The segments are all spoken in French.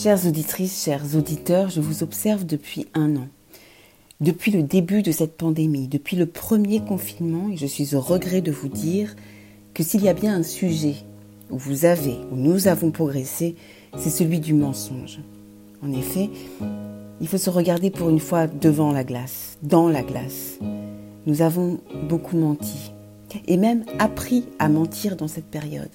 Chères auditrices, chers auditeurs, je vous observe depuis un an. Depuis le début de cette pandémie, depuis le premier confinement, et je suis au regret de vous dire que s'il y a bien un sujet où vous avez, où nous avons progressé, c'est celui du mensonge. En effet, il faut se regarder pour une fois devant la glace, dans la glace. Nous avons beaucoup menti, et même appris à mentir dans cette période.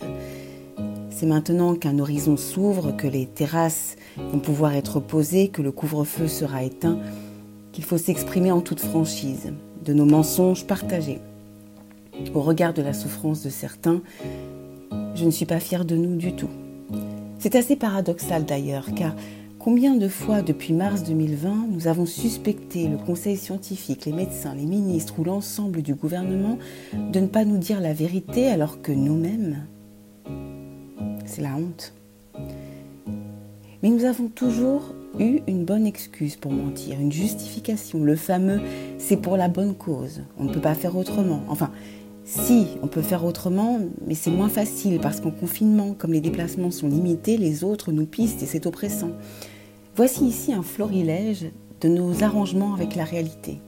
C'est maintenant qu'un horizon s'ouvre, que les terrasses vont pouvoir être posées, que le couvre-feu sera éteint, qu'il faut s'exprimer en toute franchise de nos mensonges partagés. Au regard de la souffrance de certains, je ne suis pas fière de nous du tout. C'est assez paradoxal d'ailleurs, car combien de fois depuis mars 2020 nous avons suspecté le conseil scientifique, les médecins, les ministres ou l'ensemble du gouvernement de ne pas nous dire la vérité alors que nous-mêmes, c'est la honte. Mais nous avons toujours eu une bonne excuse pour mentir, une justification, le fameux c'est pour la bonne cause, on ne peut pas faire autrement. Enfin, si, on peut faire autrement, mais c'est moins facile parce qu'en confinement, comme les déplacements sont limités, les autres nous pistent et c'est oppressant. Voici ici un florilège de nos arrangements avec la réalité.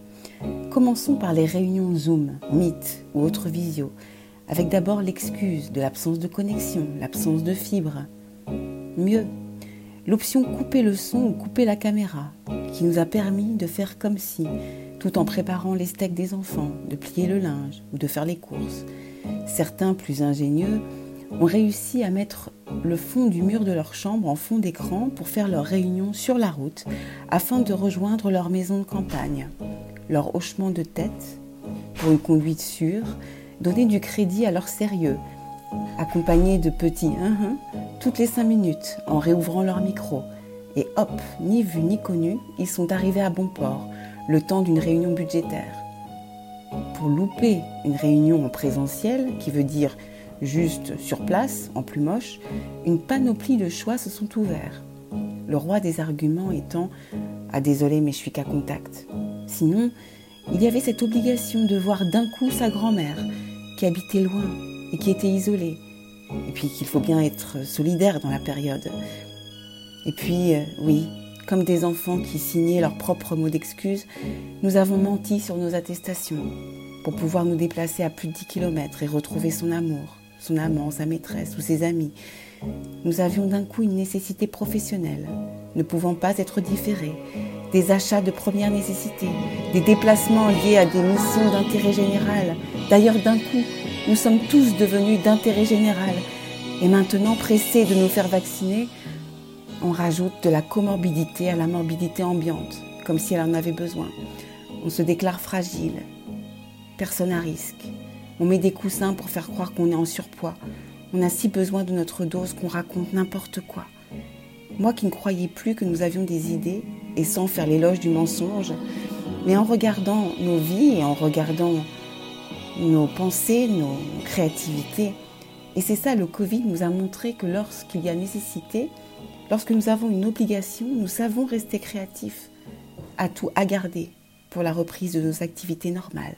Commençons par les réunions Zoom, Meet ou autres visio, avec d'abord l'excuse de l'absence de connexion, l'absence de fibre. Mieux, l'option couper le son ou couper la caméra, qui nous a permis de faire comme si, tout en préparant les steaks des enfants, de plier le linge ou de faire les courses. Certains, plus ingénieux, ont réussi à mettre le fond du mur de leur chambre en fond d'écran pour faire leur réunion sur la route afin de rejoindre leur maison de campagne. Leur hochement de tête, pour une conduite sûre, donner du crédit à leur sérieux, accompagnés de petits hein, hein toutes les cinq minutes en réouvrant leur micro. Et hop, ni vu ni connu, ils sont arrivés à bon port, le temps d'une réunion budgétaire. Pour louper une réunion en présentiel, qui veut dire juste sur place, en plus moche, une panoplie de choix se sont ouverts. Le roi des arguments étant Ah désolé mais je suis qu'à contact. Sinon, il y avait cette obligation de voir d'un coup sa grand-mère, qui habitait loin et qui était isolée. Et puis qu'il faut bien être solidaire dans la période. Et puis, euh, oui, comme des enfants qui signaient leurs propres mots d'excuse, nous avons menti sur nos attestations pour pouvoir nous déplacer à plus de 10 km et retrouver son amour, son amant, sa maîtresse ou ses amis. Nous avions d'un coup une nécessité professionnelle, ne pouvant pas être différée, des achats de première nécessité, des déplacements liés à des missions d'intérêt général. D'ailleurs, d'un coup, nous sommes tous devenus d'intérêt général. Et maintenant, pressés de nous faire vacciner, on rajoute de la comorbidité à la morbidité ambiante, comme si elle en avait besoin. On se déclare fragile, personne à risque. On met des coussins pour faire croire qu'on est en surpoids. On a si besoin de notre dose qu'on raconte n'importe quoi. Moi qui ne croyais plus que nous avions des idées, et sans faire l'éloge du mensonge, mais en regardant nos vies et en regardant nos pensées, nos créativités. Et c'est ça, le Covid nous a montré que lorsqu'il y a nécessité, lorsque nous avons une obligation, nous savons rester créatifs, à tout à garder pour la reprise de nos activités normales.